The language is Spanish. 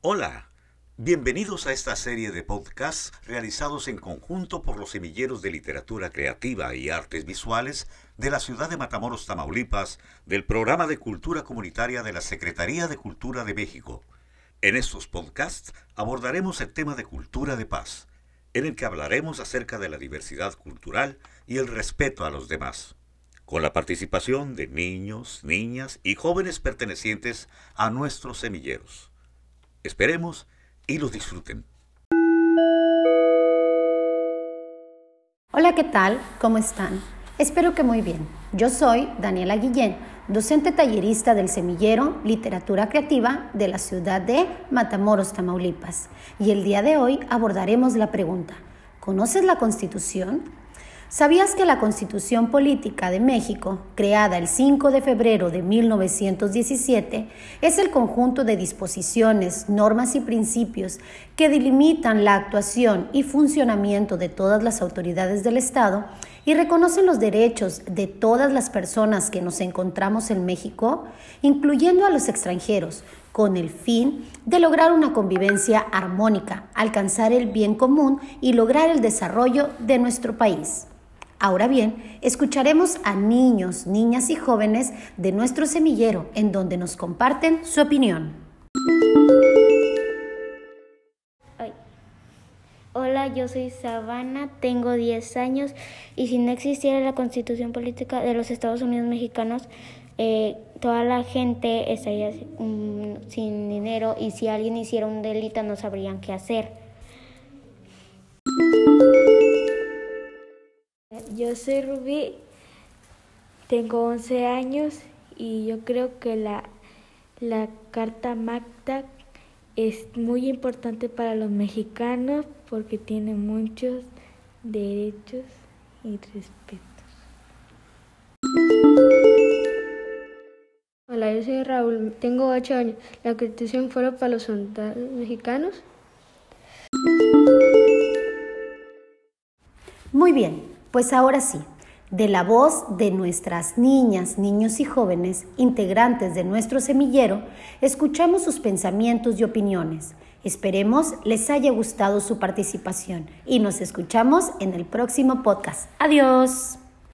Hola, bienvenidos a esta serie de podcasts realizados en conjunto por los semilleros de literatura creativa y artes visuales de la ciudad de Matamoros, Tamaulipas, del programa de cultura comunitaria de la Secretaría de Cultura de México. En estos podcasts abordaremos el tema de cultura de paz, en el que hablaremos acerca de la diversidad cultural y el respeto a los demás con la participación de niños, niñas y jóvenes pertenecientes a nuestros semilleros. Esperemos y los disfruten. Hola, ¿qué tal? ¿Cómo están? Espero que muy bien. Yo soy Daniela Guillén, docente tallerista del Semillero Literatura Creativa de la ciudad de Matamoros, Tamaulipas. Y el día de hoy abordaremos la pregunta, ¿conoces la Constitución? ¿Sabías que la Constitución Política de México, creada el 5 de febrero de 1917, es el conjunto de disposiciones, normas y principios que delimitan la actuación y funcionamiento de todas las autoridades del Estado y reconocen los derechos de todas las personas que nos encontramos en México, incluyendo a los extranjeros, con el fin de lograr una convivencia armónica, alcanzar el bien común y lograr el desarrollo de nuestro país? Ahora bien, escucharemos a niños, niñas y jóvenes de nuestro semillero en donde nos comparten su opinión. Hola, yo soy Sabana, tengo 10 años y si no existiera la constitución política de los Estados Unidos mexicanos, eh, toda la gente estaría mm, sin dinero y si alguien hiciera un delito no sabrían qué hacer. Yo soy Rubí, tengo 11 años y yo creo que la, la Carta Magna es muy importante para los mexicanos porque tiene muchos derechos y respetos. Hola, yo soy Raúl, tengo 8 años. ¿La constitución fuera para los soldados mexicanos? Muy bien, pues ahora sí, de la voz de nuestras niñas, niños y jóvenes, integrantes de nuestro semillero, escuchamos sus pensamientos y opiniones. Esperemos les haya gustado su participación y nos escuchamos en el próximo podcast. Adiós.